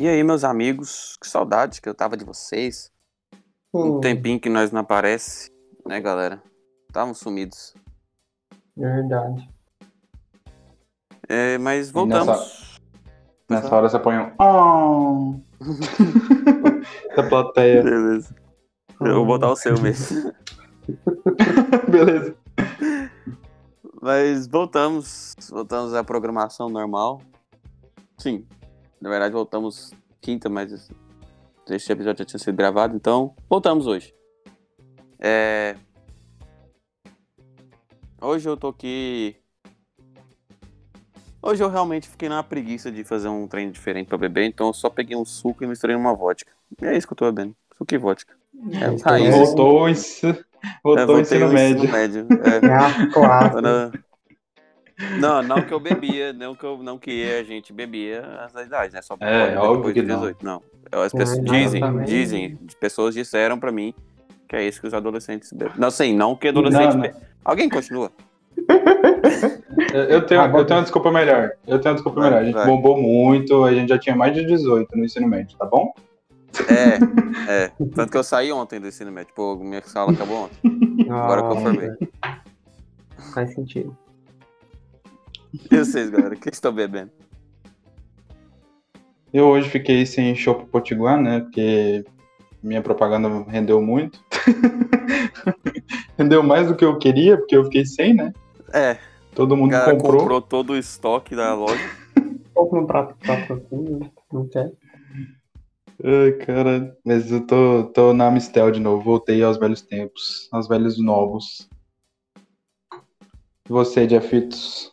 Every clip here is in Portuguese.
E aí, meus amigos, que saudade que eu tava de vocês. Um Pô, tempinho que nós não aparece, né, galera? Estavam sumidos. verdade. É, mas voltamos. Nessa hora você põe um. Oh! da plateia. Beleza. Eu vou botar o seu mesmo. Beleza. Mas voltamos. Voltamos à programação normal. Sim. Na verdade, voltamos quinta, mas este episódio já tinha sido gravado, então voltamos hoje. É... Hoje eu tô aqui. Hoje eu realmente fiquei na preguiça de fazer um treino diferente pra beber, então eu só peguei um suco e misturei numa vodka. E é isso que eu tô bebendo. Suco e vodka. É, é- Voltou o ens- É, voltou o ensino ao médio. médio. É. É a clássica. Não, não, que eu bebia, não que eu não que a gente bebia as idades, né? Só É, óbvio que de não. 18. Não. As É, pessoas não, dizem, também. dizem, pessoas disseram pra mim que é isso que os adolescentes bebem. Não sei, não que adolescente Não, não. Alguém continua? Eu- Eu tenho, Ah, eu tenho uma desculpa melhor. Eu tenho uma desculpa Vai, melhor. A gente vai. bombou muito, a gente já tinha mais de 18 no ensino médio, tá bom? É, é. Tanto que eu saí ontem do ensino médio. Tipo, minha sala acabou ontem. Agora que eu formei. Faz sentido. E vocês, galera, o que estão bebendo? Eu hoje fiquei sem chopp potiguar, né? Porque minha propaganda rendeu muito. rendeu mais do que eu queria, porque eu fiquei sem, né? É, Todo mundo cara comprou. comprou todo o estoque da loja. Pouco no prato patrocínio, não quer? Ai, cara. Mas eu tô, tô na Amistel de novo. Voltei aos velhos tempos. Aos velhos novos. E você, Jeffitos?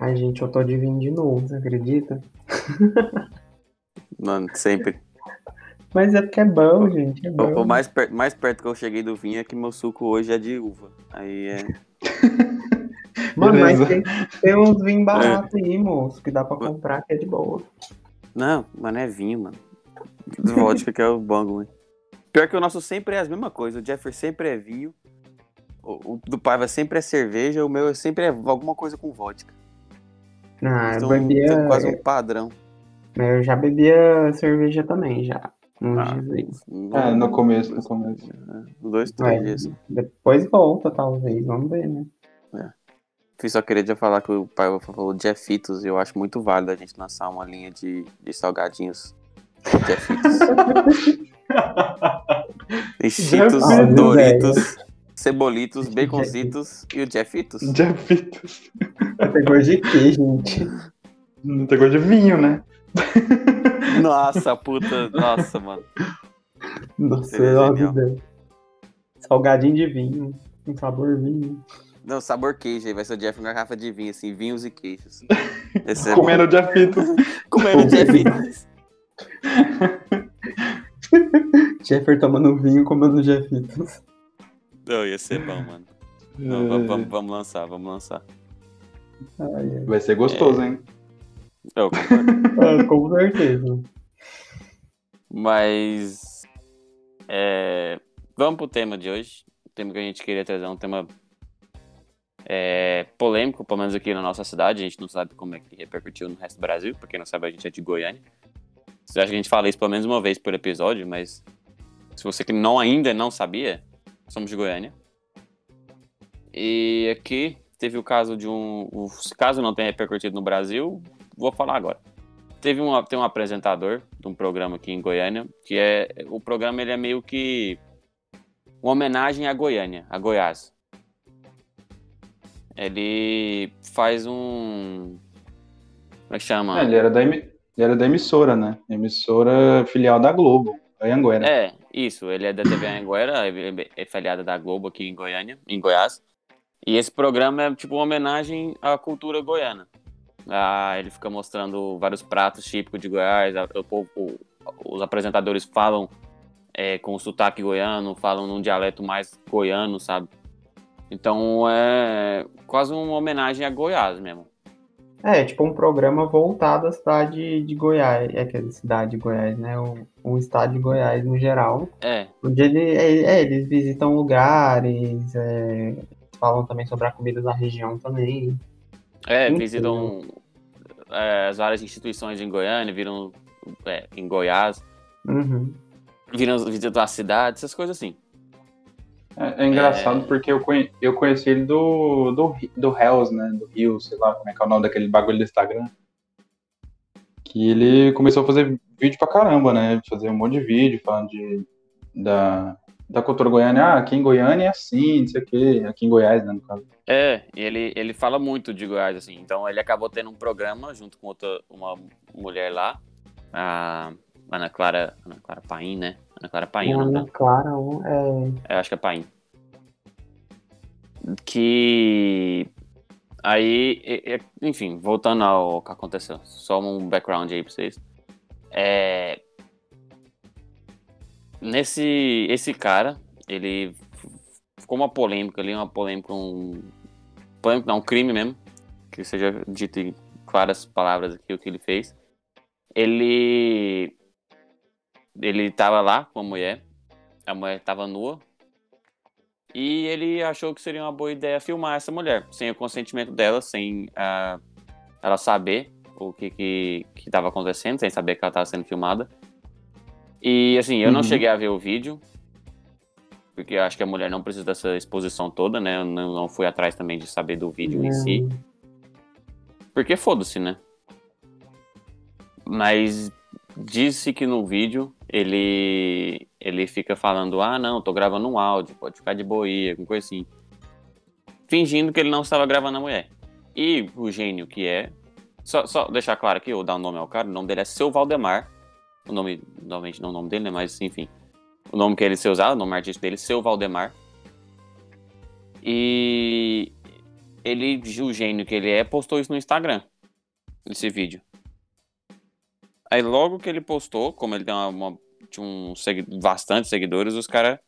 Ai, gente, eu tô de vinho de novo, você acredita? Mano, sempre. Mas é porque é bom, gente, é O, bom. o mais, per- mais perto que eu cheguei do vinho é que meu suco hoje é de uva. Aí é. Mano, mas Beleza. tem, tem uns vinhos baratos aí, moço, que dá pra comprar que é de boa. Não, mas não é vinho, mano. Vodka que é o bango, mano. Pior que o nosso sempre é as mesmas coisas. O Jeffer sempre é vinho. O, o do Paiva sempre é cerveja. O meu sempre é alguma coisa com vodka. Ah, eu bebia. quase um padrão. Eu já bebia cerveja também, já. Ah. É, no começo, no começo. Dois, três É, dias. depois volta, talvez. Vamos ver, né? Fiz só queria já falar que o Paiva falou Jeffitos. E eu acho muito válido a gente lançar uma linha de, de salgadinhos. Jeffitos. Cheetos, Jeffitos. Doritos, Cebolitos, Baconzitos e o Jeffitos. Jeffitos. Tem gosto de quê, gente? Não tem gosto de vinho, né? Nossa, puta. Nossa, mano. Nossa, genial. ideia. Salgadinho de vinho. Um sabor vinho. Não, sabor queijo. Aí vai ser o Jeff com uma garrafa de vinho, assim, vinhos e queijos. Esse é. Comendo Jeffitos. Comendo Jeffitos. Jeffer tomando vinho comendo Jeffitos. Não, ia ser bom, mano. Não, vamos, vamos, vamos lançar, vamos lançar. Ai, ai. Vai ser gostoso, hein? Eu concordo. Ah, com certeza. Mas. é, vamos pro tema de hoje. O tema que a gente queria trazer é um tema é, polêmico, pelo menos aqui na nossa cidade. A gente não sabe como é que repercutiu no resto do Brasil. Pra quem não sabe, a gente é de Goiânia. Você acha que a gente fala isso pelo menos uma vez por episódio, mas se você que não ainda não sabia, somos de Goiânia. E aqui teve o caso de um. o- caso não tenha repercutido no Brasil, vou falar agora. Teve um, tem um apresentador de um programa aqui em Goiânia, que é. O programa ele é meio que uma homenagem à Goiânia, a Goiás. Ele faz um. Como é que chama? É, ele, era da, ele era da emissora, né? Emissora filial da Globo, a Anguera. É, isso. Ele é da TV Anguera, é filiada da Globo aqui em Goiânia, em Goiás. E esse programa é tipo uma homenagem à cultura goiana. Ah, ele fica mostrando vários pratos típicos de Goiás. o povo- os apresentadores falam é, com sotaque goiano, falam num dialeto mais goiano, sabe? Então é quase uma homenagem a Goiás mesmo. É, tipo um programa voltado à cidade de Goiás. É aquela cidade de Goiás, né? O, o estado de Goiás no geral. É, Onde ele, é, é, eles visitam lugares, é, falam também sobre a comida da região também. É, visitam é, as várias instituições em Goiânia, viram é, em Goiás, Uhum. viram visitar a cidade, essas coisas assim. É, é engraçado É. porque eu, conhe- eu conheci ele do, do, do Hells, né? Do Rio, sei lá como é que é o nome daquele bagulho do Instagram. Que ele começou a fazer vídeo pra caramba, né? Fazer um monte de vídeo falando de, da, da cultura goiana. Ah, aqui em Goiânia é assim, não sei o quê. Aqui em Goiás, né, no caso. É, e ele, ele fala muito de Goiás, assim. Então ele acabou tendo um programa junto com outra, uma mulher lá, a Ana Clara, Ana Clara Paim, né? Ana Clara Paim, Ana dela. Clara, é, Eu acho que é Paim. Que. Aí, enfim, voltando ao que aconteceu, só um background aí pra vocês. É. Nesse. Esse cara, ele. Ficou uma polêmica ali, uma polêmica, um. Polêmica, não, um crime mesmo. Que seja dito em claras palavras aqui o que ele fez. Ele. Ele tava lá com a mulher. A mulher tava nua. E ele achou que seria uma boa ideia filmar essa mulher, sem o consentimento dela, sem ah, ela saber o que que estava acontecendo, sem saber que ela estava sendo filmada. E assim, eu não Uhum. cheguei a ver o vídeo, porque acho que a mulher não precisa dessa exposição toda, né? Eu não, não fui atrás também de saber do vídeo em é, si. Porque foda-se, né? Mas disse que no vídeo ele ele fica falando: "Ah, não, tô gravando um áudio, pode ficar de boa aí", alguma coisa assim. Fingindo que ele não estava gravando a mulher. E o gênio que é, só, só deixar claro aqui, eu dar um nome ao cara, o nome dele é Seu Valdemar. O nome, normalmente não o nome dele, né, mas enfim. O nome que ele se usar, o nome artístico dele, Seu Valdemar. E ele, o gênio que ele é, postou isso no Instagram. Esse vídeo. Aí logo que ele postou, como ele tem uma, uma- tinha um bastante seguidores, os caras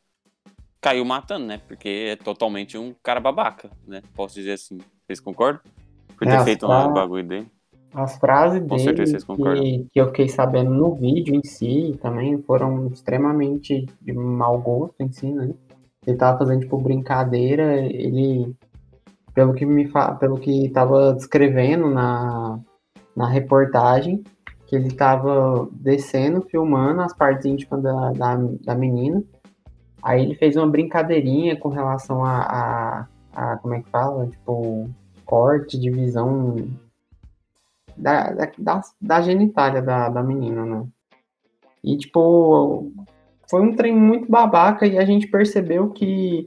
caiu matando, né? Porque é totalmente um cara babaca, né? Posso dizer assim. Vocês concordam? Por ter É, feito tá. um bagulho dele. As frases Com dele que, que eu fiquei sabendo no vídeo em si também foram extremamente de mau gosto em si, né? Ele tava fazendo tipo brincadeira, ele pelo que me fa... pelo que tava descrevendo na, na reportagem, que ele tava descendo, filmando as partes íntimas da, da, da menina. Aí ele fez uma brincadeirinha com relação a, a, a como é que fala? Tipo, corte, divisão da, da, da, genitália da, da menina, né? E, tipo, foi um trem muito babaca e a gente percebeu que,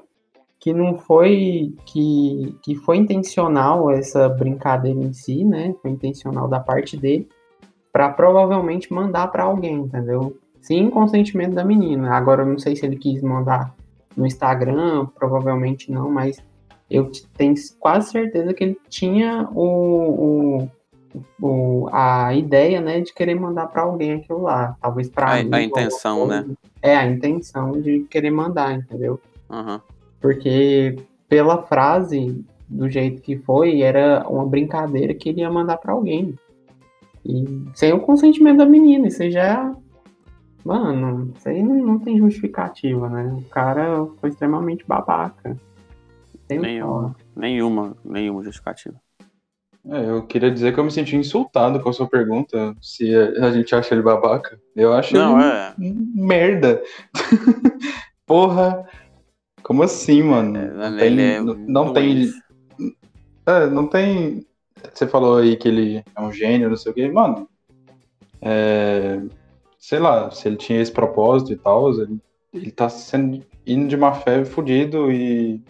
que não foi que, que foi intencional essa brincadeira em si, né? Foi intencional da parte dele para provavelmente mandar para alguém, entendeu? Sem consentimento da menina. Agora eu não sei se ele quis mandar no Instagram, provavelmente não, mas eu tenho quase certeza que ele tinha o, o, o- a ideia, né, de querer mandar para alguém aquilo lá, talvez para A- a intenção, né? É a intenção de querer mandar, entendeu? Aham. Porque pela frase do jeito que foi, era uma brincadeira que ele ia mandar para alguém. E sem o consentimento da menina, isso aí já é- Mano, isso aí não, não tem justificativa, né? O cara foi extremamente babaca. Tem Nenhuma. Nenhuma, nenhuma justificativa. É, eu queria dizer que eu me senti insultado com a sua pergunta, se a gente acha ele babaca. Eu acho Não, ele é. merda. Porra, como assim, mano? Não tem, ele é não, não tem, é, não tem. Você falou aí que ele é um gênio, não sei o quê, mano. É, sei lá, se ele tinha esse propósito e tal, ele, ele tá sendo indo de má fé fudido e.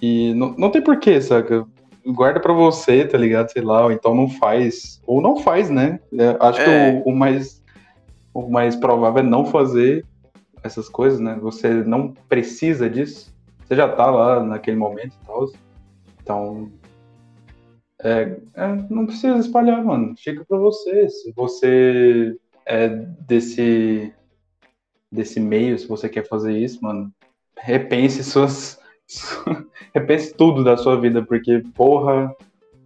E não, não tem porquê, saca? Guarda pra você, tá ligado? Sei lá, ou então não faz. Ou não faz, né? É, acho É. que o, o mais. O mais provável é não fazer essas coisas, né? Você não precisa disso. Você já tá lá naquele momento e tal. Então. É, é, não precisa espalhar, mano. Fica pra você. Se você é desse. desse meio, se você quer fazer isso, mano, repense suas. repense tudo da sua vida, porque, porra.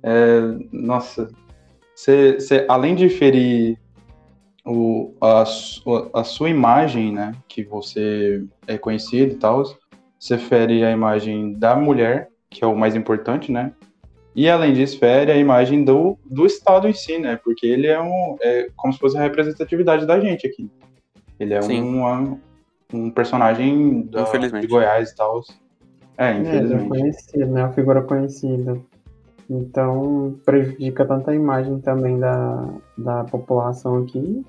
é, nossa. Você, você, além de ferir o, a, a sua imagem, né? Que você é conhecido e tal, você fere a imagem da mulher, que é o mais importante, né? E além disso, fere a imagem do, do Estado em si, né? Porque ele é um. É como se fosse a representatividade da gente aqui. Ele é um, um personagem da, de Goiás e tal. É, É, ele é infelizmente. conhecido, né? Uma figura conhecida. Então, prejudica tanto a imagem também da, da população aqui.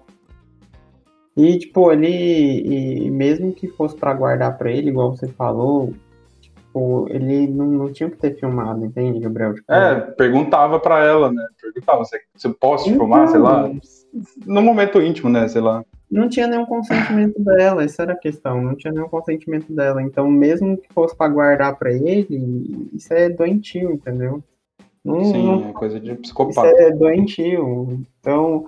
E, tipo, ele, e mesmo que fosse pra guardar pra ele, igual você falou, tipo, ele não, não tinha que ter filmado, entende, Gabriel? Tipo, É, perguntava pra ela, né? Perguntava, você, você posso te filmar, sei lá? No momento íntimo, né? Sei lá. Não tinha nenhum consentimento dela, essa era a questão, não tinha nenhum consentimento dela. Então, mesmo que fosse pra guardar pra ele, isso é doentio, entendeu? Não, Sim, não é coisa de Isso psicopata. é doentio. Então,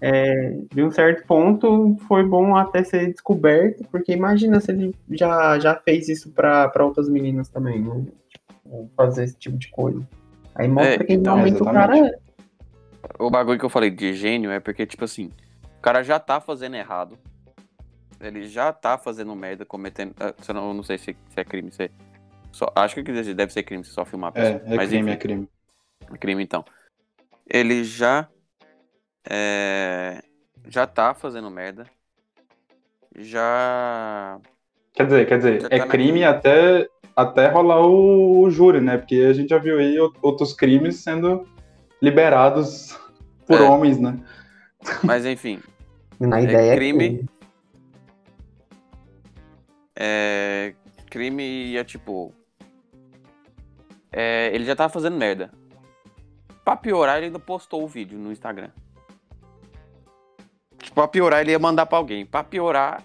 é, de um certo ponto, foi bom até ser descoberto, porque imagina se ele já, já fez isso pra pra outras meninas também, né? Tipo, fazer esse tipo de coisa. Aí mostra É, que então, realmente o exatamente. cara é. O bagulho que eu falei de gênio é porque, tipo assim, o cara já tá fazendo errado. Ele já tá fazendo merda, cometendo. ah, eu não, eu não sei se, se é crime, se é- só, acho que deve ser crime se só filmar É, é Mas crime, enfim, é crime. é crime então. Ele já. é, já tá fazendo merda. Já. Quer dizer, quer dizer, Já é tá na- crime até, até rolar o, o júri, né? Porque a gente já viu aí outros crimes sendo liberados por É. homens, né? Mas enfim, Na ideia é crime. crime. é, crime é tipo. é, ele já tava fazendo merda. Pra piorar, ele ainda postou o vídeo no Instagram. Tipo, pra piorar, ele ia mandar pra alguém. Pra piorar,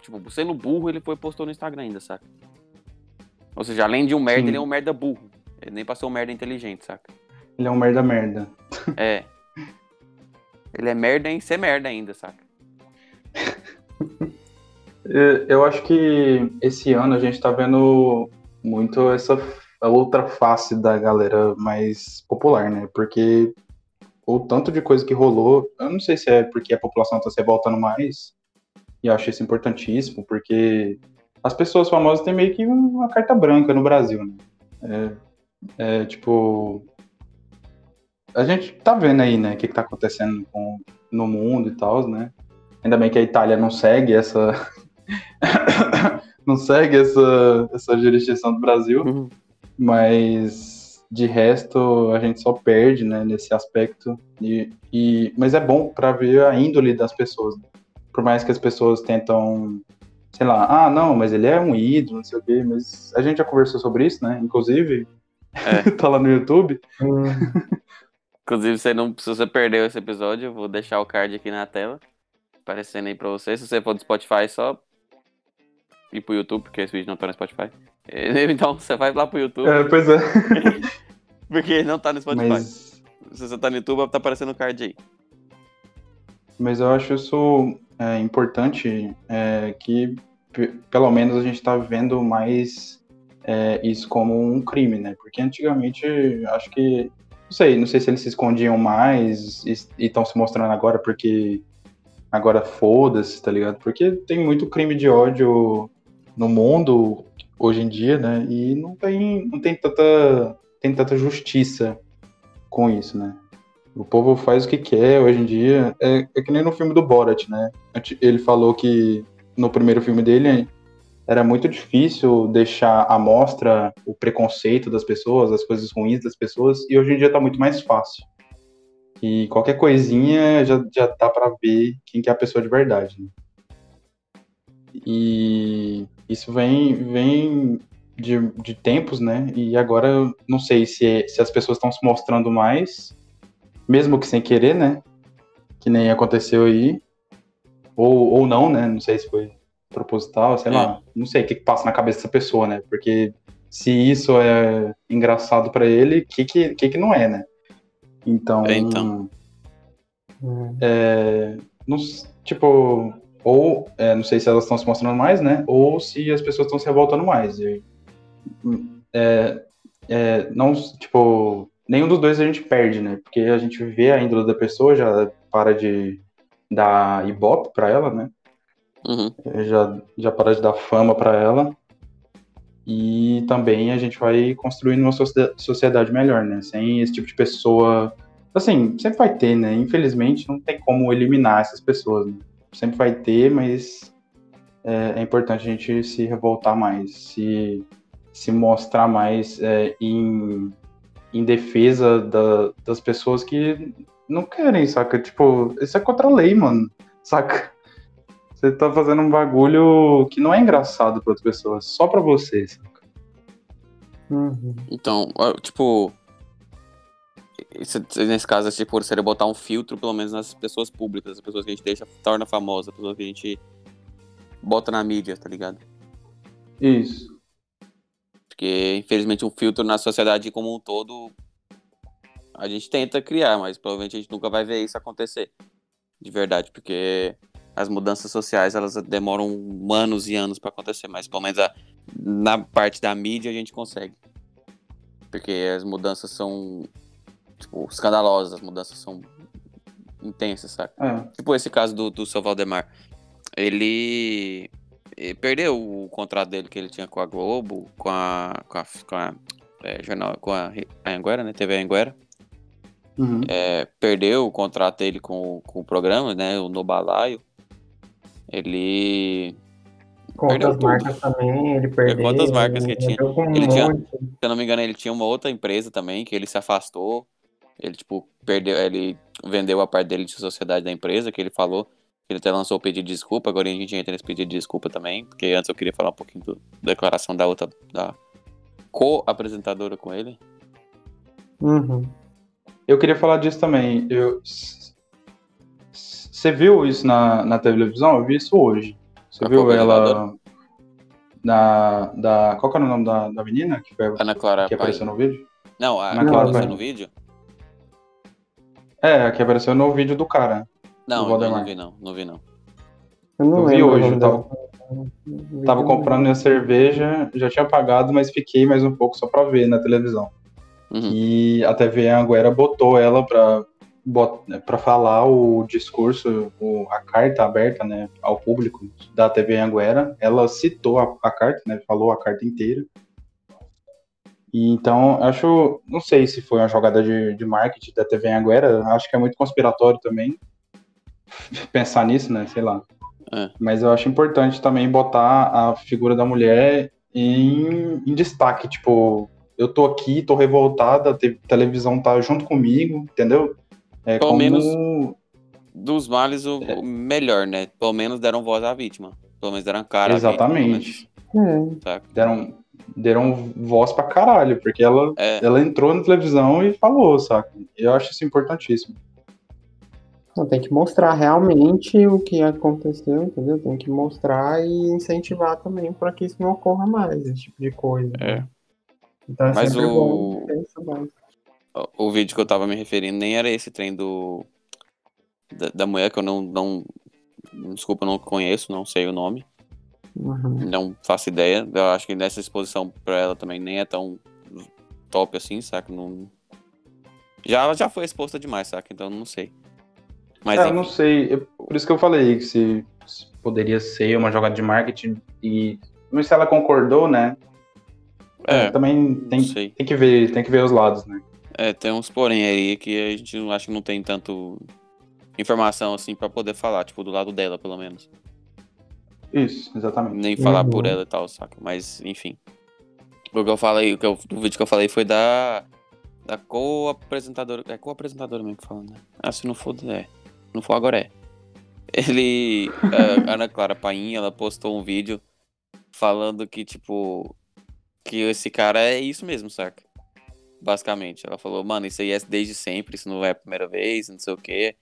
tipo, sendo burro, ele foi e postou no Instagram ainda, saca? Ou seja, além de um merda, Sim. ele é um merda burro. Ele nem passou um merda inteligente, saca? Ele é um merda merda. É. Ele é merda em ser merda ainda, saca? Eu acho que esse ano a gente tá vendo muito essa outra face da galera mais popular, né? Porque o tanto de coisa que rolou, eu não sei se é porque a população tá se revoltando mais, e eu acho isso importantíssimo, porque as pessoas famosas têm meio que uma carta branca no Brasil, né? É, é, tipo. A gente tá vendo aí, né, o que, que tá acontecendo com, no mundo e tal, né? Ainda bem que a Itália não segue essa. não segue essa, essa jurisdição do Brasil, mas de resto a gente só perde, né, nesse aspecto. E, e, mas é bom para ver a índole das pessoas. né? Por mais que as pessoas tentam, sei lá, ah, não, mas ele é um ídolo, não sei o quê, mas a gente já conversou sobre isso, né? Inclusive, É. tá lá no YouTube. Hum, Inclusive, você não, se você perdeu esse episódio, eu vou deixar o card aqui na tela, aparecendo aí pra você. Se você for do Spotify, é só ir pro YouTube, porque esse vídeo não tá no Spotify. Então, você vai lá pro YouTube, É, pois é. porque não tá no Spotify. Mas, Se você tá no YouTube, tá aparecendo o card aí. mas eu acho isso é, importante, é, que pelo menos a gente tá vendo mais é, isso como um crime, né? Porque antigamente, acho que, não sei, não sei se eles se escondiam mais e estão se mostrando agora porque agora foda-se, tá ligado? Porque tem muito crime de ódio no mundo hoje em dia, né? E não tem, não tem tanta, tem tanta justiça com isso, né? O povo faz o que quer hoje em dia. É, é que nem no filme do Borat, né? Ele falou que no primeiro filme dele era muito difícil deixar à mostra o preconceito das pessoas, as coisas ruins das pessoas, e hoje em dia tá muito mais fácil. E qualquer coisinha já, já dá pra ver quem que é a pessoa de verdade. né? E isso vem, vem de, de tempos, né? E agora eu não sei se, se as pessoas estão se mostrando mais, mesmo que sem querer, né? Que nem aconteceu aí. Ou, ou não, né? Não sei se foi proposital, sei lá. Não sei o que, que passa na cabeça dessa pessoa, né? Porque se isso é engraçado pra ele, o que, que, que, que não é, né? Então. É, então. hum. é, não tipo, ou é, não sei se elas estão se mostrando mais, né? Ou se as pessoas estão se revoltando mais. E, hum, é, é, não, tipo, nenhum dos dois a gente perde, né? Porque a gente vê a índole da pessoa, já para de dar ibope pra ela, né? Uhum. já, já para de dar fama pra ela. e também a gente vai construindo uma sociedade melhor, né? Sem esse tipo de pessoa. Assim, sempre vai ter, né? Infelizmente, não tem como eliminar essas pessoas. Né? Sempre vai ter, mas é, é, importante a gente se revoltar mais, se, se mostrar mais é, em, em defesa da, das pessoas que não querem, saca? Tipo, isso é contra a lei, mano, saca? Você tá fazendo um bagulho que não é engraçado para outras pessoas, só para você, saca? Uhum. Então, tipo. nesse caso, tipo, seria botar um filtro, pelo menos, nas pessoas públicas, as pessoas que a gente deixa, torna famosa, as pessoas que a gente bota na mídia, tá ligado? Isso. Porque, infelizmente, um filtro na sociedade como um todo a gente tenta criar, mas provavelmente a gente nunca vai ver isso acontecer. De verdade, porque as mudanças sociais elas demoram anos e anos para acontecer, mas pelo menos a, na parte da mídia a gente consegue. Porque as mudanças são tipo, escandalosas, as mudanças são intensas, sabe? É. Tipo esse caso do, do seu Valdemar. Ele, ele, perdeu o contrato dele que ele tinha com a Globo, com a, com a, com a é, jornal, com a, a Anguera, né? TV Anguera. Uhum. É, perdeu o contrato dele com, com o programa, né? O No Balaio. Ele. Com outras marcas também, ele perdeu. Com outras marcas que tinha. Um ele tinha. Se eu não me engano, ele tinha uma outra empresa também, que ele se afastou. Ele, tipo, perdeu. Ele vendeu a parte dele de sociedade da empresa, que ele falou. Ele até lançou o pedido de desculpa, agora a gente entra nesse pedido de desculpa também, porque antes eu queria falar um pouquinho da declaração da outra, da co-apresentadora com ele. Uhum. Eu queria falar disso também. Eu... Você viu isso na, na televisão? Eu vi isso hoje. Você A viu ela na da qual que era o nome da, da menina que, foi, Ana Clara que apareceu no vídeo? Não, a Ana que Clara apareceu no vídeo? É, a que apareceu no vídeo do cara. Não, Do eu não vi não, não vi não. Eu não Eu vi hoje, eu tava- dela. Tava comprando minha cerveja, já tinha pagado, mas fiquei mais um pouco só pra ver na televisão. Uhum. E a TV Anguera botou ela pra, bot- pra falar o discurso, o- a carta aberta né, ao público da TV Anguera. Ela citou a, a carta, né, falou a carta inteira. E então, acho, não sei se foi uma jogada de, de marketing da TV Anguera, acho que é muito conspiratório também pensar nisso, né, sei lá. É. Mas eu acho importante também botar a figura da mulher em, em destaque, tipo, eu tô aqui, tô revoltada, a te- televisão tá junto comigo, entendeu? É Pelo como... menos- Dos males, o, É. o melhor, né? Pelo menos deram voz à vítima. Pelo menos deram cara vítima, Exatamente. pelo menos, É? Deram, deram voz pra caralho, porque ela, É, ela entrou na televisão e falou, saca? Eu acho isso importantíssimo. Então, tem que mostrar realmente o que aconteceu, entendeu? Tem que mostrar e incentivar também para que isso não ocorra mais, esse tipo de coisa. É. Então é Mas sempre o- bom ter isso básico. O, vídeo que eu tava me referindo nem era esse trem do. Da, da mulher que eu não, não. Desculpa, eu não conheço, não sei o nome. Uhum. Não faço ideia. Eu acho que nessa exposição pra ela também nem é tão top assim, saca? Não... Já, ela já foi exposta demais, saca? Então não sei. Mas É, eu enfim. não sei, eu- por isso que eu falei que se, se poderia ser uma jogada de marketing e não sei se ela concordou, né? É, também tem, tem que ver, tem que ver os lados, né? É, tem uns porém aí que a gente não- acho que não tem tanto informação assim pra poder falar, tipo, do lado dela, pelo menos. Isso, exatamente. Nem falar Uhum. por ela e tal, saca? Mas, enfim. O que eu falei, o, que eu, o vídeo que eu falei foi da. Da co-apresentadora. É co-apresentadora mesmo que fala, né? Ah, se não for, é. Se não for, agora é. Ele. A Ana Clara Paim, ela postou um vídeo falando que, tipo. Que esse cara é isso mesmo, saca? Basicamente. Ela falou, mano, isso aí é desde sempre, isso não é a primeira vez, não sei o quê.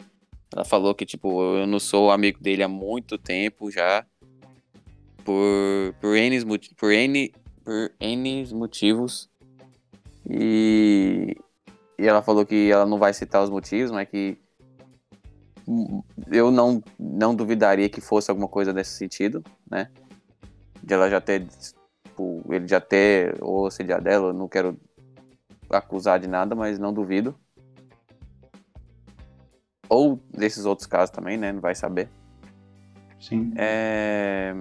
Ela falou que, tipo, eu não sou amigo dele há muito tempo já. Por, por, N, por, N, por N motivos. E, e ela falou que ela não vai citar os motivos, mas que eu não, não duvidaria que fosse alguma coisa nesse sentido, né? De ela já ter, tipo, ele já ter ou auxiliar dela, eu não quero acusar de nada, mas não duvido. Ou desses outros casos também, né? Não vai saber. Sim. É,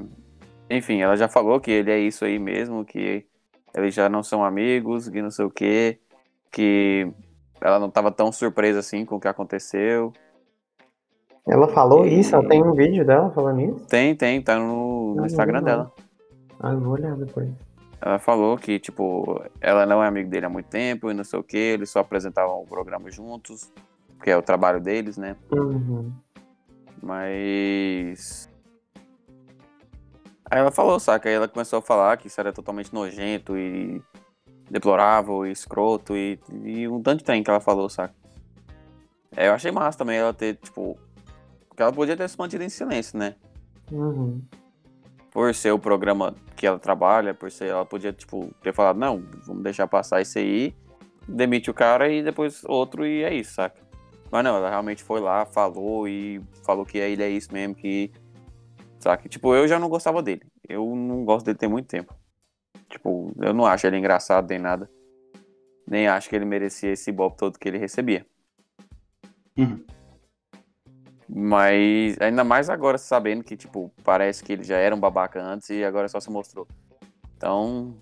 Enfim, ela já falou que ele é isso aí mesmo, que eles já não são amigos, que não sei o quê, que ela não tava tão surpresa assim com o que aconteceu. Ela falou E- isso? Ela tem um vídeo dela falando isso? Tem, tem, tá no, no Instagram dela. Ah, eu vou olhar depois. Ela falou que, tipo, ela não é amigo dele há muito tempo e não sei o que, eles só apresentavam o programa juntos, que é o trabalho deles, né? Uhum. Mas. Aí ela falou, saca? Aí ela começou a falar que isso era totalmente nojento e deplorável e escroto e, e um tanto de trem que ela falou, saca? É, eu achei massa também ela ter, tipo. Que ela podia ter se mantido em silêncio, né? Uhum. Por ser o programa que ela trabalha, por ser, ela podia, tipo, ter falado, não, vamos deixar passar isso aí, demite o cara e depois outro e é isso, saca? Mas não, ela realmente foi lá, falou e falou que ele é isso mesmo, que. Saca? Tipo, eu já não gostava dele. Eu não gosto dele tem muito tempo. Tipo, eu não acho ele engraçado nem nada. Nem acho que ele merecia esse ibope todo que ele recebia. Uhum. Mas ainda mais agora sabendo que, tipo, parece que ele já era um babaca antes e agora só se mostrou. Então,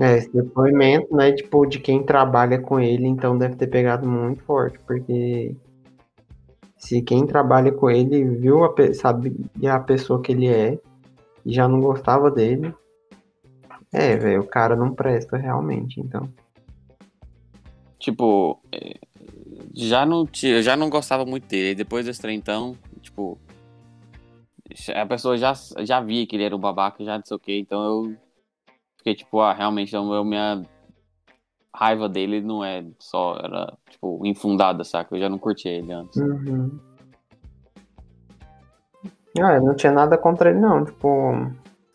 É, esse depoimento, né, tipo, de quem trabalha com ele, então deve ter pegado muito forte, porque se quem trabalha com ele viu a, sabe a pessoa que ele é e já não gostava dele, é, velho, o cara não presta realmente, então. tipo, já não, ti- eu já não gostava muito dele. Depois desse trem, então, tipo, a pessoa já, já via que ele era um babaca, já não sei o que, então eu fiquei tipo, ah, realmente, eu, minha raiva dele não é só, era, tipo, infundada, saca? Eu já não curtia ele antes. Uhum. Ah, eu não tinha nada contra ele, não. Tipo,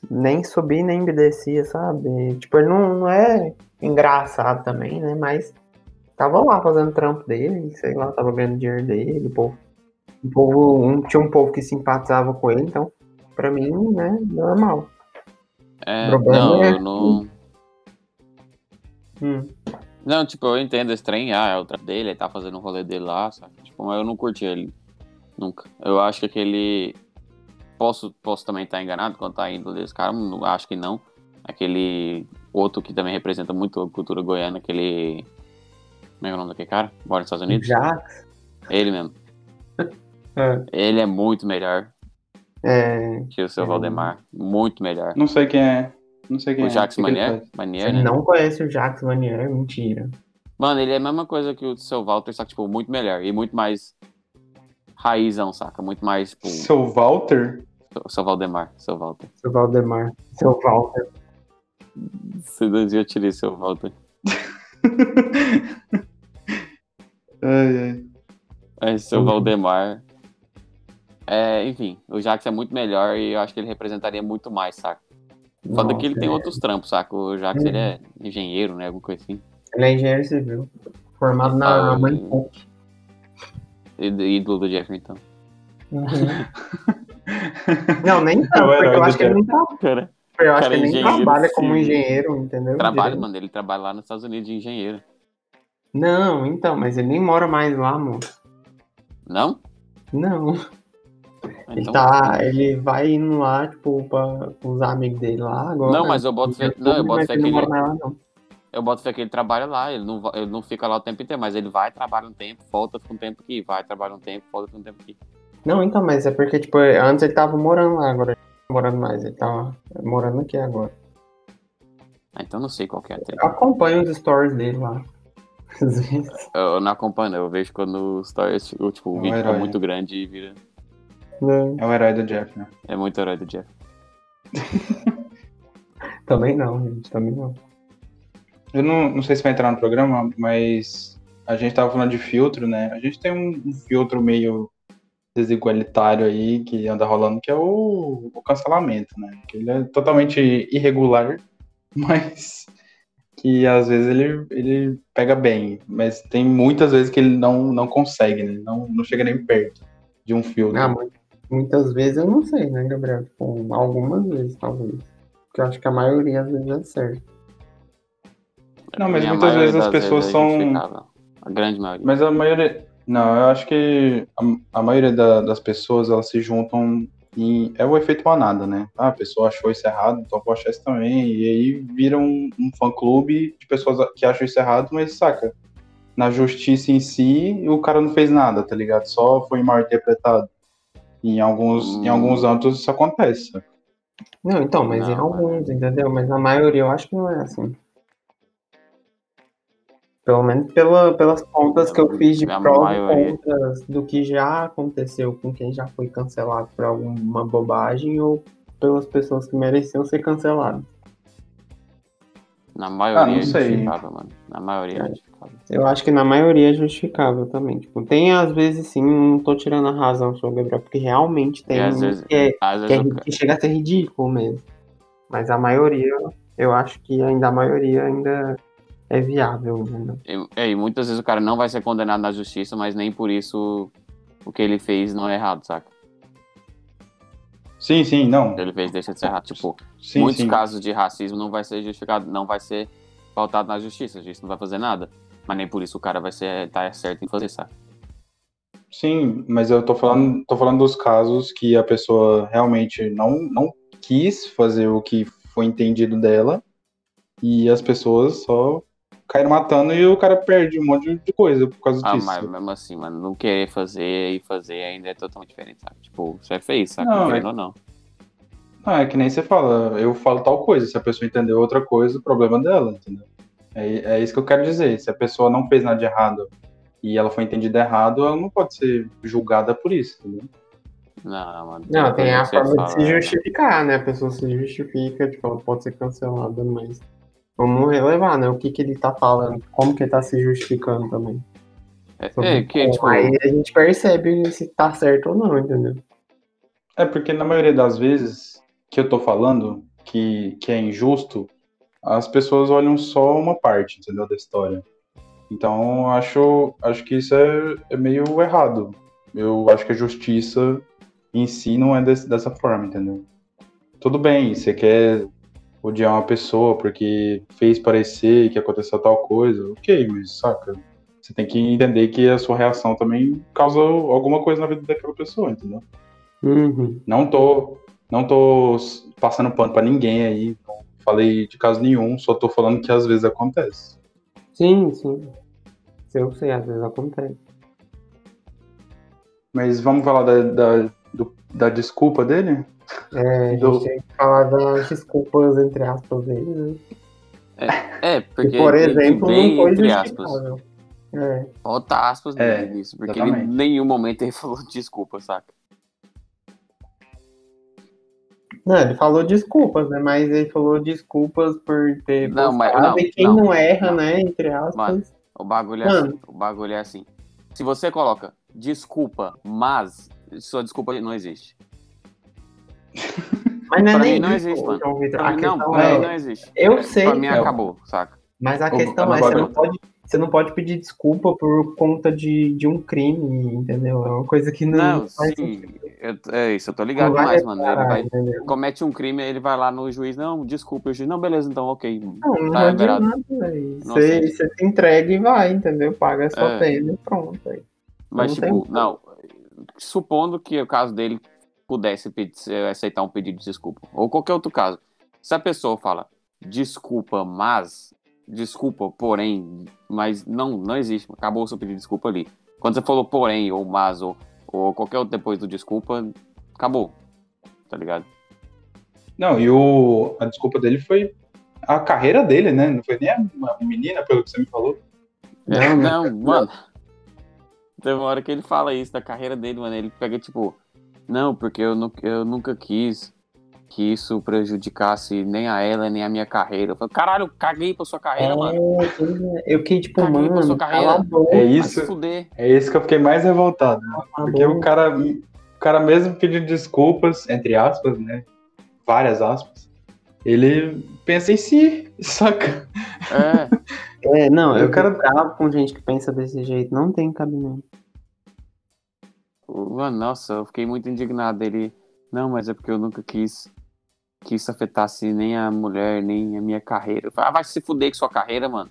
nem subia nem descia, sabe? Tipo, ele não, não é engraçado também, né? Mas tava lá fazendo trampo dele, sei lá, tava ganhando dinheiro dele. O povo, o povo um, tinha um povo que simpatizava com ele, então, pra mim, né, normal. É, não, é- eu não. Hum. Não, tipo, eu entendo esse trem, ah, é o trampo dele, ele tá fazendo o rolê dele lá, sabe? Tipo, mas eu não curti ele. Nunca. Eu acho que aquele. Posso, posso também estar enganado quanto à índole desse cara, não, acho que não. Aquele outro que também representa muito a cultura goiana, aquele. Como é que é o nome daquele cara? Mora nos Estados Unidos? Já, Ele mesmo. É. Ele é muito melhor é, que o seu Hum. Valdemar. Muito melhor. Não sei quem é. Não sei quem O é. Ele Manier? Manier, você né? não conhece o Jacques Vanier, mentira. Mano, ele é a mesma coisa que o seu Walter, só que, tipo, muito melhor. E muito mais raizão, saca? Muito mais, tipo, Seu Walter? o seu Valdemar, seu Walter. Seu Valdemar, seu Walter. Se eu tirei seu Walter. ai, ai. É, seu Uhum. Valdemar. É, enfim, o Jax é muito melhor e eu acho que ele representaria muito mais, saca? Foda que ele Nossa, tem é. outros trampos, saca? O Jax, Uhum. ele é engenheiro, né? Alguma coisa assim. Ele é engenheiro civil. Formado na Ah, mãe e-. Í- Ídolo do Jeffrey, então. Não, nem É o tanto, porque eu acho que ele nem, tra... Cara, eu acho que ele nem trabalha como engenheiro, entendeu? trabalho, Direito. mano. Ele trabalha lá nos Estados Unidos de engenheiro. Não, então, mas ele nem mora mais lá, moço. Não? Não. Ah, Ele então- tá. Ele vai indo lá, tipo, pra, com os amigos dele lá agora. Não, mas eu boto fé. Não, eu boto fé que não ele. mora mais lá, não. Eu boto fé que ele trabalha lá, ele não, ele não fica lá o tempo inteiro, mas ele vai, trabalha um tempo, volta, fica um tempo aqui, vai, trabalha um tempo, volta, um tempo aqui. Não, então, mas é porque, tipo, antes ele tava morando lá, agora ele não tá morando mais. Ele tá morando aqui agora. Ah, então não sei qual que é a Eu treta. acompanho os stories dele lá. Às vezes. Eu não acompanho, eu vejo quando o stories, o, tipo, o É um vídeo fica herói, muito né? grande e vira. Não, É o herói do Jeff, né? É muito herói do Jeff. também não, gente. Também não. Eu não, não sei se vai entrar no programa, mas a gente tava falando de filtro, né? A gente tem um, um filtro meio desigualitário aí que anda rolando, que é o, o cancelamento, né? Que ele é totalmente irregular, mas que às vezes ele, ele pega bem. Mas tem muitas vezes que ele não, não consegue, né? Não, não chega nem perto de um filtro. Ah, mu- muitas vezes eu não sei, né, Gabriel? Tipo, algumas vezes, talvez. Porque eu acho que a maioria às vezes é certo. Não, mas muitas vezes as das pessoas é são-. A grande maioria. Mas a maioria. Não, eu acho que a, a maioria da- das pessoas elas se juntam E é o efeito manada, né? Ah, a pessoa achou isso errado, então eu vou achar isso também. E aí vira um, um fã-clube de pessoas que acham isso errado, mas saca? Na justiça em si, o cara não fez nada, tá ligado? Só foi mal interpretado. E em alguns, Hum. em alguns âmbitos isso acontece. saca? Não, então, mas em Não, alguns, entendeu? Mas na maioria eu acho que não é assim. Pelo menos pela, pelas contas que eu fiz de A prós e maioria. contras do que já aconteceu com quem já foi cancelado por alguma bobagem ou pelas pessoas que mereciam ser canceladas. Na maioria Ah, não é justificável, mano. Na maioria é justificável. Eu acho que na maioria é justificável também. Tipo, tem às vezes sim, não tô tirando a razão sobre o Gabriel, porque realmente tem E às vezes, que, é, às que, vezes é- que chega a ser ridículo mesmo. Mas a maioria, eu acho que ainda a maioria ainda é viável? E, é, e muitas vezes o cara não vai ser condenado na justiça, mas nem por isso o que ele fez não é errado, saca? Sim, sim, não. O que ele fez deixa de ser errado. Tipo, Sim, muitos sim. casos de racismo não vai ser justificado, não vai ser pautado na justiça. A justiça não vai fazer nada. Mas nem por isso o cara vai ser tá certo em fazer, saca? Sim, mas eu tô falando, tô falando dos casos que a pessoa realmente não, não quis fazer o que foi entendido dela e as pessoas só caíram matando e o cara perde um monte de coisa por causa Ah, disso. mas mesmo assim, mano, não querer fazer e fazer ainda é totalmente diferente, sabe? Tipo, você fez, sabe? Não, Querendo é- ou não. Ah, é que nem você fala, eu falo tal coisa, se a pessoa entendeu outra coisa, o problema dela, entendeu? É, é isso que eu quero dizer. Se a pessoa não fez nada de errado e ela foi entendida errado, ela não pode ser julgada por isso, entendeu? Não, mano. Não, tem a forma de se justificar, né? A pessoa se justifica, tipo, ela pode ser cancelada, mas vamos relevar, né? O que que ele tá falando, como que ele tá se justificando também. É, é que, tipo, Aí a gente percebe se tá certo ou não, entendeu? É porque na maioria das vezes que eu tô falando que, que é injusto, as pessoas olham só uma parte, entendeu, da história. Então acho, acho que isso é, é meio errado. Eu acho que a justiça em si não é desse- dessa forma, entendeu? Tudo bem, você quer odiar uma pessoa porque fez parecer que aconteceu tal coisa, ok, mas saca? Você tem que entender que a sua reação também causa alguma coisa na vida daquela pessoa, entendeu? Uhum. Não tô, não tô passando pano pra ninguém aí, não falei de caso nenhum, só tô falando que às vezes acontece. Sim, sim. Eu sei, às vezes acontece. Mas vamos falar da, da, do- da desculpa dele? É, a gente Do- tem que falar das desculpas, entre aspas, dele, né? é, Que, porque. por ele exemplo, não foi entre aspas. justificável. É. Bota aspas É, nisso, porque ele, em nenhum momento ele falou desculpa, saca? Não, ele falou desculpas, né? Mas ele falou desculpas por ter Não, mas- não, e quem não, não, erra, não. né? Entre aspas. Mano, O bagulho é Mano. assim. O bagulho é assim. Se você coloca desculpa, mas sua desculpa não existe. Mas não é pra nem mim não isso, existe, mano. João Vitor. Pra A mim, não, pra é, mim não existe. eu sei, Pra mim acabou, saca? mas a O- questão é, você não pode, você não pode pedir desculpa por conta de, de um crime, entendeu? É uma coisa que não, Não, sim. eu- é isso, eu tô ligado demais, mano. Ele vai, entendeu? comete um crime, ele vai lá no juiz, não, desculpa, o juiz, não, beleza, então, ok. Não, não Tá velho. Não Você, você se entrega e vai, entendeu? Paga a sua É. pena e pronto. aí. Mas, Não tipo, não. Supondo que o caso dele pudesse pedir- aceitar um pedido de desculpa, ou qualquer outro caso. Se a pessoa fala desculpa, mas, desculpa, porém, mas não, não existe. Acabou o seu pedido de desculpa ali. Quando você falou porém, ou mas, ou, ou qualquer outro depois do desculpa, acabou. Tá ligado? Não, e o, a desculpa dele foi a carreira dele, né? Não foi nem a, menina, pelo que você me falou. É, Não, não, mano. Tem uma hora que ele fala isso da carreira dele, mano. Ele pega, tipo, não, porque eu, nu- eu nunca quis que isso prejudicasse nem a ela, nem a minha carreira. Eu falo, caralho, caguei pra sua carreira, mano. É, é. eu fiquei tipo, Caguei pra mano, sua carreira. boca, É isso, é isso que eu fiquei mais revoltado. a Porque o cara, o cara mesmo pedindo desculpas, entre aspas, né? Várias aspas. Ele pensa em si, saca? É, É, não, eu Eu quero- quero bravo com gente que pensa desse jeito, não tem cabimento. Mano, nossa, eu fiquei muito indignado. Ele, não, mas é porque eu nunca quis que isso afetasse nem a mulher, nem a minha carreira. Eu falei, ah, vai se fuder com sua carreira, mano.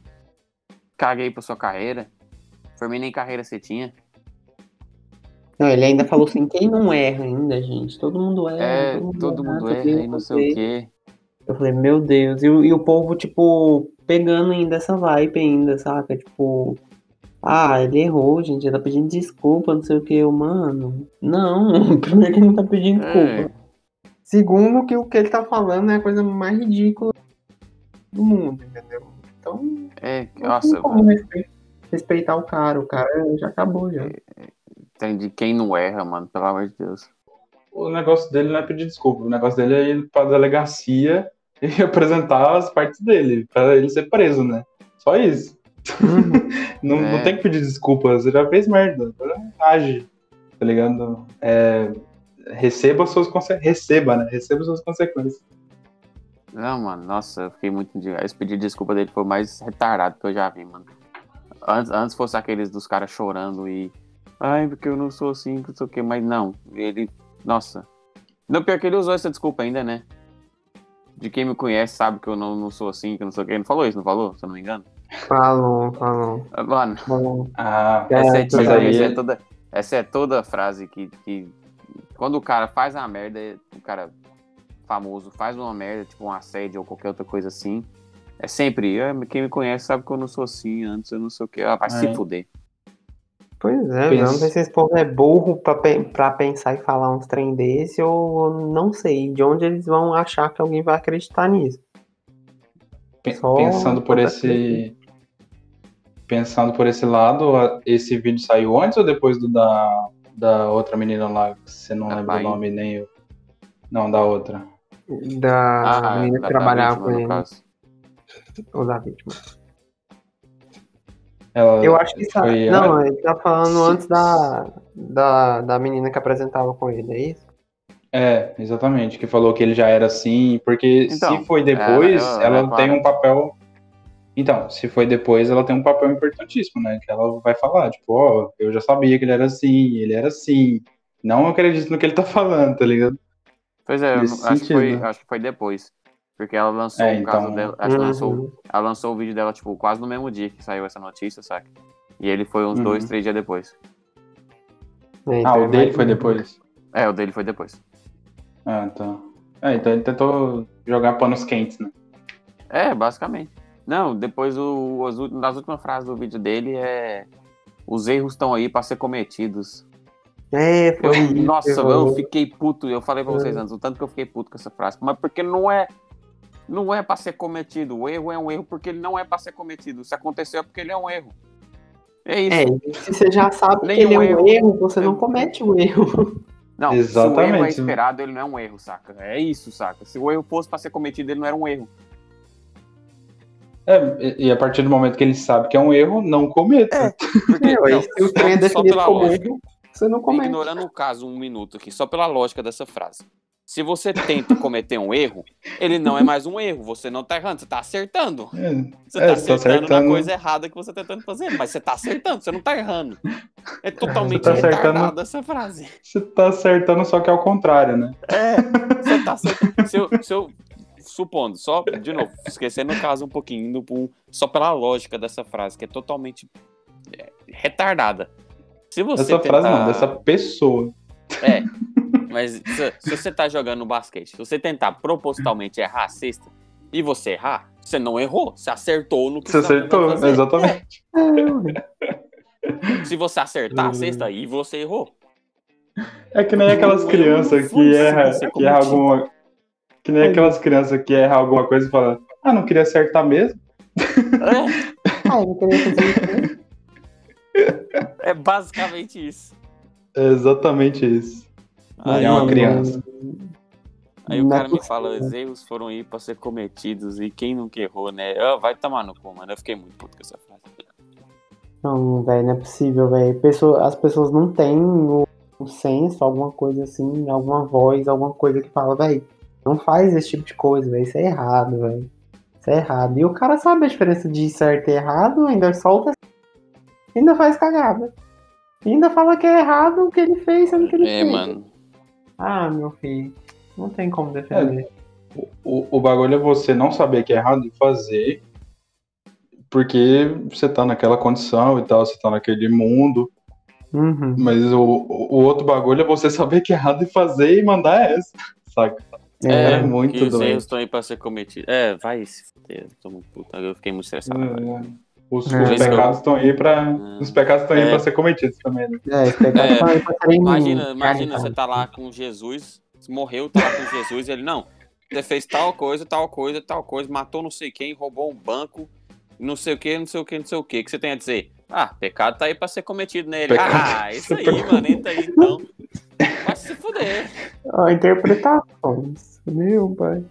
Caguei pra sua carreira. Formei nem carreira você tinha. Não, ele ainda falou assim, quem não erra ainda, gente? Todo mundo erra. É, todo mundo erra e não sei o quê. Eu falei, meu Deus. E, e o povo, tipo, pegando ainda essa vibe ainda, saca? Tipo, ah, ele errou, gente. Ele tá pedindo desculpa, não sei o que. Mano, não. Primeiro que ele não tá pedindo É, desculpa. Segundo que o que ele tá falando é a coisa mais ridícula do mundo, entendeu? Então, é, não nossa, tem como respe- respeitar o cara. O cara já acabou, já. de quem não erra, mano, pelo amor de Deus. O negócio dele não é pedir desculpa, o negócio dele é ir pra delegacia e apresentar as partes dele, pra ele ser preso, né? Só isso. Não, É. não tem que pedir desculpa, você já fez merda. Age, tá ligado? É, receba suas consequências. Receba, né? Receba suas consequências. Não, mano, nossa, eu fiquei muito indignado. Esse pedido de desculpa dele foi o mais retardado que eu já vi, mano. Antes, antes fosse aqueles dos caras chorando e. Ai, porque eu não sou assim, não sei o quê, mas não. Ele. Nossa. Não, pior que ele usou essa desculpa ainda, né? De quem me conhece sabe que eu não, não sou assim, que eu não sei o quê. Ele não falou isso, não falou? Se eu não me engano. Falou, falou. Mano. Ah, essa é, aí- essa é toda, essa é toda a frase que, que. Quando o cara faz a merda, o cara famoso faz uma merda, tipo um assédio ou qualquer outra coisa assim. É sempre, "Ah, quem me conhece sabe que eu não sou assim, antes eu não sei o que. Ah, vai se É. fuder. Pois é, Pensa. não sei se esse povo é burro pra, pra pensar e falar uns trem desse, ou não sei de onde eles vão achar que alguém vai acreditar nisso. Só pensando por esse pensando por esse lado, esse vídeo saiu antes ou depois do da, da outra menina lá, que você não Da lembra Bahia. o nome nem eu. Não, da outra. Da menina que trabalhava vítima, com ele, ou da vítima. Ela Eu acho que sa- foi Não, ele tá falando Se- antes da, da, da menina que apresentava com ele, é isso? É, exatamente, que falou que ele já era assim, porque Então, se foi depois, ela- ela, ela é tem clara. um papel. Então, se foi depois, ela tem um papel importantíssimo, né? Que ela vai falar, tipo, ó, eu já sabia que ele era assim, ele era assim. Não acredito no que ele tá falando, tá ligado? Pois é, eu Nesse acho, que foi, sentido. acho que foi depois. Porque ela lançou É, um caso então- dela. Acho que lançou, Uhum. ela lançou o vídeo dela, tipo, quase no mesmo dia que saiu essa notícia, saca? E ele foi uns Uhum. dois, três dias depois. É, Ah, então o é dele mais- foi depois. É, o dele foi depois. Ah, tá. É, então ele tentou jogar panos quentes, né? É, basicamente. Não, depois o, as, nas últimas frases do vídeo dele é. Os erros estão aí pra ser cometidos. É, Eu, foi isso, nossa, eu fiquei puto. Eu falei pra vocês antes, o tanto que eu fiquei puto com essa frase. Mas porque não é. Não é pra ser cometido. O erro é um erro porque ele não é pra ser cometido. Se aconteceu é porque ele é um erro. É isso. É, se você já sabe que ele é um erro. erro, você não comete o erro. Não, se o erro é Exatamente. esperado, ele não é um erro, saca? É isso, saca? Se o erro fosse pra ser cometido, ele não era um erro. É, e a partir do momento que ele sabe que é um erro, não cometa. Porque, É, não, aí se o trem é só definido pela como lógica. erro, você não comete. Ignorando o caso um minuto aqui, só pela lógica dessa frase. Se você tenta cometer um erro, ele não é mais um erro. Você não tá errando, você tá acertando. É, Você É, tá você tá acertando, na acertando. coisa errada que você tá tentando fazer, mas você tá acertando, você não tá errando. É totalmente tá acertando. retardada essa frase. Você tá acertando, só que é ao contrário, né? É, você tá acertando. Se eu, se eu- supondo, só, de novo, esquecendo o caso um pouquinho, indo pro- só pela lógica dessa frase, que é totalmente é, retardada. Se você Dessa frase tentar- não, dessa pessoa. É, mas se, se você tá jogando basquete, se você tentar propositalmente errar a cesta e você errar, você não errou, você acertou no que Você acertou, fazer. exatamente. É, se você acertar a cesta, aí você errou. É que nem aquelas crianças que erram erra cometido. alguma. Que nem aquelas crianças que erram alguma coisa e falam, ah, não queria acertar mesmo. É, Ah, eu não queria fazer isso. é basicamente isso. É exatamente isso. Aí, é uma criança. aí o é cara me fala, os erros foram aí pra ser cometidos e quem nunca errou, né? Ah, vai tomar no cu, mano. Eu fiquei muito puto com essa frase. Não, velho, não é possível, velho. Pessoa- As pessoas não têm o, o senso, alguma coisa assim, alguma voz, alguma coisa que fala, velho, não faz esse tipo de coisa, velho. Isso é errado, velho. Isso é errado. E o cara sabe a diferença de certo e errado, ainda solta, ainda faz cagada. E ainda fala que é errado o que ele fez, sendo que ele É, fez. mano. Ah, meu filho, não tem como defender. O, o bagulho é você não saber que é errado e fazer, porque você tá naquela condição e tal, você tá naquele mundo. Uhum. Mas o o outro bagulho é você saber que é errado e fazer e mandar essa, saca? É, É muito que os doido. erros estão aí pra ser cometidos. É, vai se fuder. Eu tô muito puta. Eu fiquei muito estressado. agora. É, Os, É. os pecados estão aí pra. Hum. Os pecados estão aí É. pra ser cometidos também, né? É, esse pecado É, também pode ser em- Imagina, imagina você tá lá com Jesus, morreu, tá lá com Jesus, e ele, não, você fez tal coisa, tal coisa, tal coisa, matou não sei quem, roubou um banco, não sei o que, não sei o que, não sei o que. O que você tem a dizer? Ah, pecado tá aí pra ser cometido nele. Pecado. Ah, isso aí, mano, entra aí então. Vai se fuder. Ó, interpretações. Meu pai.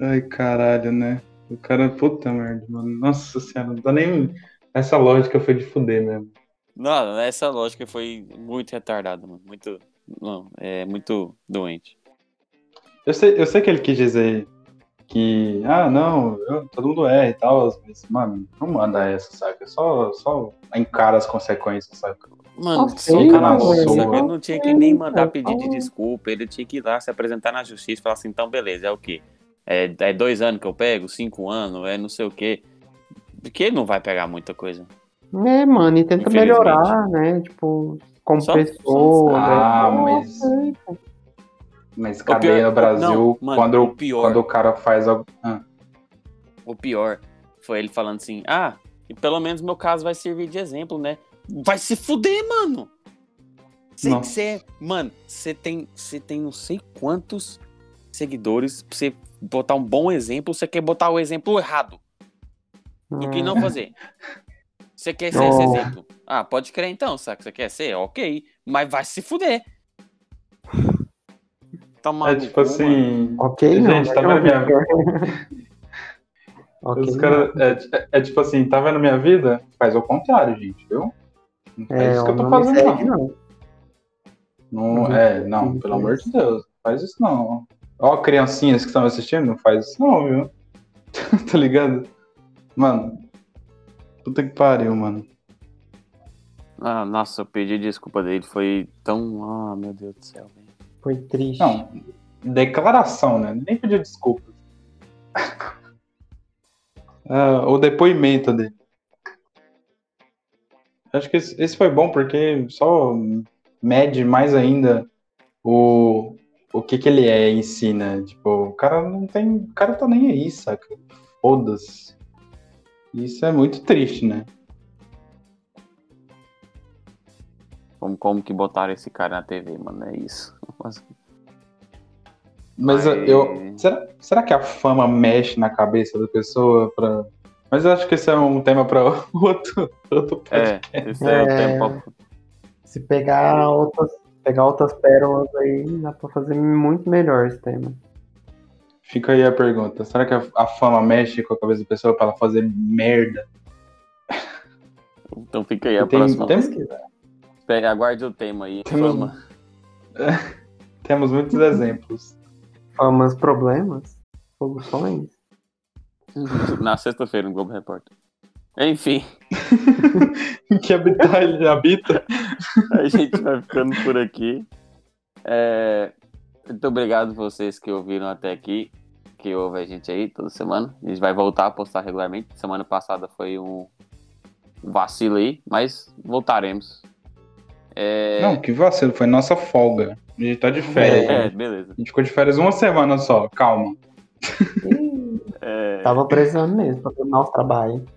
Ai, caralho, né? O cara, puta merda, mano. Nossa senhora, não dá nem. Essa lógica foi de fuder mesmo. Não, essa lógica foi muito retardada, mano. Muito. Não, é muito doente. Eu sei, eu sei que ele quis dizer que, ah, não, eu- todo mundo erra e tal, mas, mano, não manda essa, saca? Só, só encara as consequências, saca? Mano, Ok, só cara ele não tinha que nem mandar pedir de desculpa, ele tinha que ir lá se apresentar na justiça e falar assim, então beleza, é o quê? É, é dois anos que eu pego, cinco anos, é não sei o quê. Porque ele não vai pegar muita coisa. É, mano, e tenta melhorar, né? Tipo, como Só- pessoa. só- né? Ah, Nossa, mas-. Mas O cadeia pior- no Brasil, não, mano, quando, o pior. quando o cara faz algo. Ah, O pior foi ele falando assim, ah, e pelo menos meu caso vai servir de exemplo, né? Vai se fuder, mano! Cê, Não. cê- mano, você tem, você tem não sei quantos seguidores pra você botar um bom exemplo, você quer botar o exemplo errado. do que não fazer. Você quer ser esse Oh. exemplo? Ah, pode crer então, saca? Você quer ser? Ok. Mas vai se fuder. Toma é no tipo cu, mano. assim. Ok, não. Gente, né? tá vendo minha Ok, Os cara, é, é- é tipo assim, tá vendo minha vida? Faz o contrário, gente, viu? Não faz É, isso que eu tô fazendo, segue, não. não. Não, Uhum. é, não, Uhum. pelo amor de Deus, não faz isso não. Ó, criancinhas que estão assistindo, não faz isso não, viu? tá ligado? Mano, puta que pariu, mano. Ah, nossa, eu pedi desculpa dele. Foi tão. Ah, meu Deus do céu. velho. Foi triste. Não, declaração, né? Nem pediu desculpa. Ah, o depoimento dele. Acho que esse, esse foi bom porque só mede mais ainda o, o que que ele é em si, né? Tipo, o cara não tem. O cara tá nem aí, saca? Foda-se. Isso é muito triste, né? Como, como que botaram esse cara na TV, mano? É isso. Mas- Mas eu. Será, será que a fama mexe na cabeça da pessoa pra. Mas eu acho que esse é um tema pra outro, outro podcast. É, esse é, o É. tempo. Se pegar outras, pegar outras pérolas aí, dá pra fazer muito melhor esse tema. Fica aí a pergunta. Será que a, a fama mexe com a cabeça da pessoa pra ela fazer merda? Então fica aí a Tem- próxima. Pega, aguarde o tema aí. Temos- Fama. Temos muitos exemplos. Famas, problemas, soluções. Na sexta-feira no Globo Repórter. Enfim, Em que habitat ele habita? a gente vai ficando por aqui. É, muito obrigado vocês que ouviram até aqui, que ouvem a gente aí toda semana. A gente vai voltar a postar regularmente. Semana passada foi um vacilo aí, mas voltaremos. É, Não, que vacilo. Foi nossa folga. A gente tá de férias. é, né? beleza. A gente ficou de férias uma semana só. Calma. É, Tava precisando mesmo pra terminar os trabalhos.